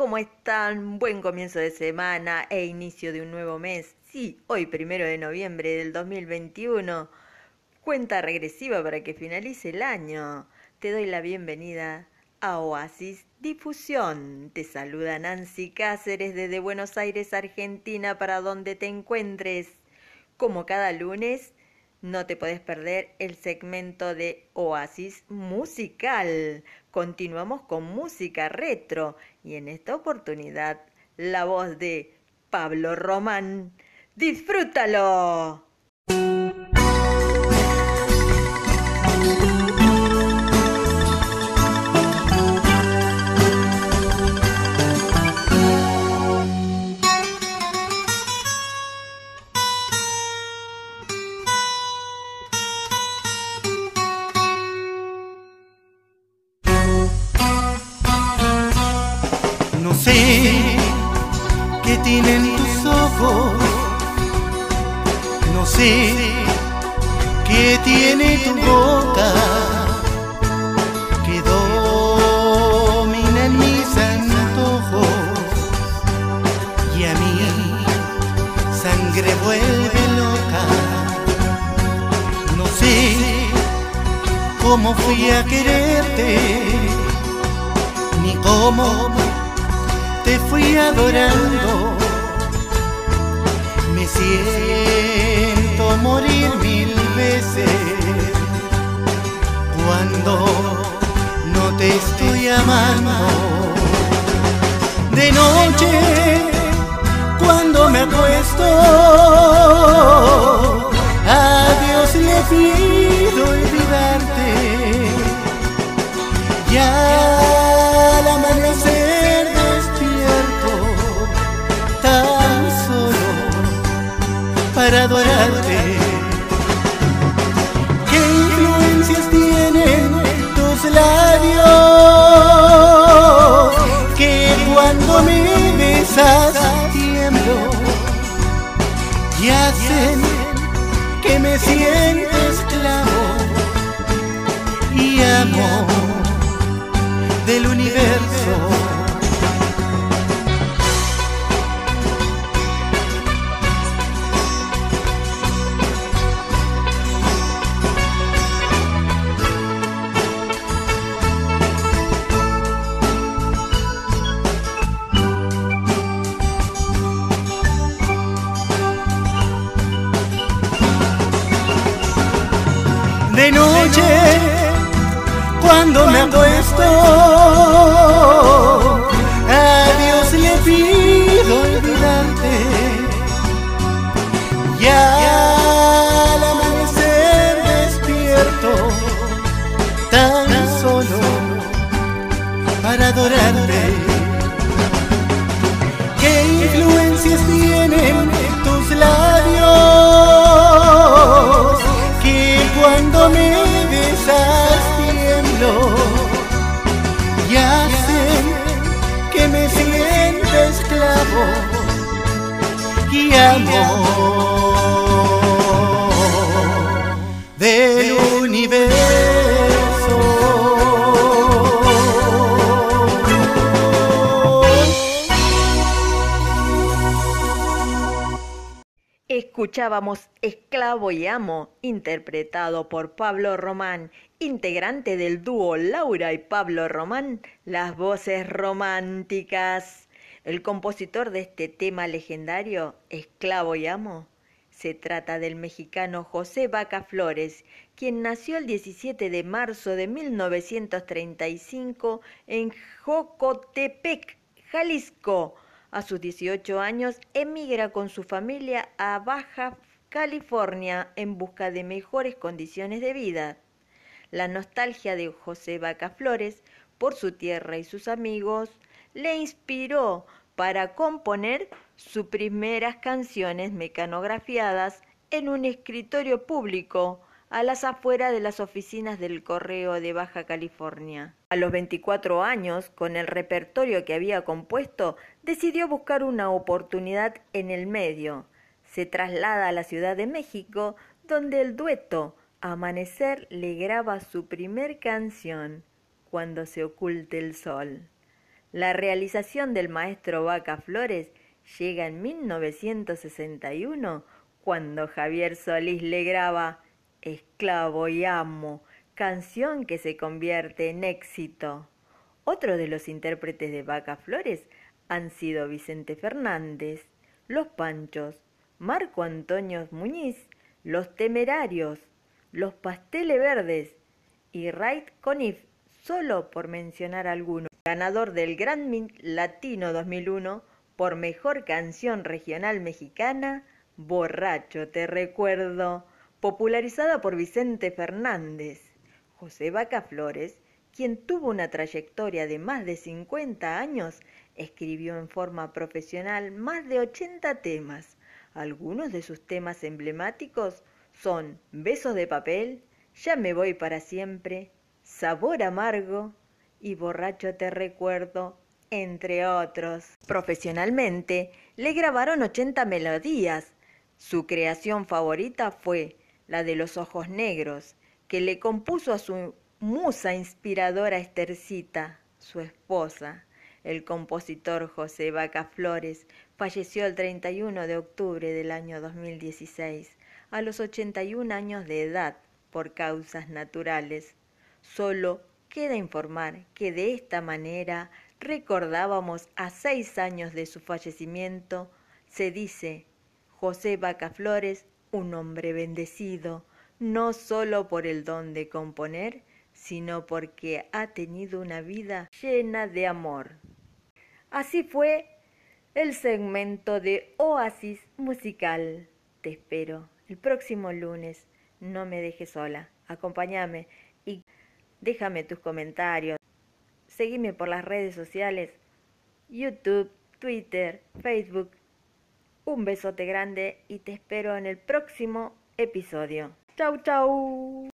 ¿cómo están? Buen comienzo de semana e inicio de un nuevo mes. Sí, hoy primero de noviembre del 2021. Cuenta regresiva para que finalice el año. Te doy la bienvenida a Oasis Difusión. Te saluda Nancy Cáceres desde Buenos Aires, Argentina, para donde te encuentres. Como cada lunes, no te puedes perder el segmento de Oasis Musical. Continuamos con música retro y en esta oportunidad la voz de Pablo Román. ¡Disfrútalo! Tus ojos. No sé qué tiene tu boca que domina en mis antojos y a mí sangre vuelve loca. No sé cómo fui a quererte ni cómo te fui adorando. Siento morir mil veces cuando no te estoy amando. De noche, cuando me acuesto, a Dios le pido olvidarte. Adorarte. ¿Qué influencias tienen tus labios? Que cuando me besas tiemblo y hacen que me sienta esclavo y amo del universo. De noche cuando me acuesto. A Dios le pido olvidarte. Ya Escuchábamos Esclavo y Amo, interpretado por Pablo Román, integrante del dúo Laura y Pablo Román, las voces románticas. El compositor de este tema legendario, Esclavo y Amo, se trata del mexicano José Vaca Flores, quien nació el 17 de marzo de 1935 en Jocotepec, Jalisco, a sus 18 años emigra con su familia a Baja California en busca de mejores condiciones de vida. La nostalgia de José Vaca Flores por su tierra y sus amigos le inspiró para componer sus primeras canciones mecanografiadas en un escritorio público a las afueras de las oficinas del Correo de Baja California. A los 24 años, con el repertorio que había compuesto, decidió buscar una oportunidad en el medio. Se traslada a la Ciudad de México, donde el dueto Amanecer le graba su primer canción, Cuando se oculte el sol. La realización del maestro Vaca Flores llega en 1961 cuando Javier Solís le graba Esclavo y Amo, canción que se convierte en éxito. Otro de los intérpretes de Vaca Flores han sido Vicente Fernández, Los Panchos, Marco Antonio Muñiz, Los Temerarios, Los Pasteles Verdes y Raid Conif, solo por mencionar algunos. Ganador del Grammy Latino 2001 por Mejor Canción Regional Mexicana, Borracho Te Recuerdo, popularizada por Vicente Fernández. José Vaca Flores, quien tuvo una trayectoria de más de 50 años, escribió en forma profesional más de 80 temas. Algunos de sus temas emblemáticos son Besos de papel, Ya me voy para siempre, Sabor amargo y Borracho te recuerdo, entre otros. Profesionalmente, le grabaron 80 melodías. Su creación favorita fue la de los ojos negros, que le compuso a su musa inspiradora Estercita, su esposa. El compositor José Vaca Flores falleció el 31 de octubre del año 2016, a los 81 años de edad, por causas naturales. Solo queda informar que de esta manera recordábamos a seis años de su fallecimiento, se dice José Vaca Flores, un hombre bendecido, no solo por el don de componer, sino porque ha tenido una vida llena de amor. Así fue el segmento de Oasis Musical. Te espero el próximo lunes. No me dejes sola. Acompáñame y déjame tus comentarios. Seguime por las redes sociales, YouTube, Twitter, Facebook. Un besote grande y te espero en el próximo episodio. Chau, chau.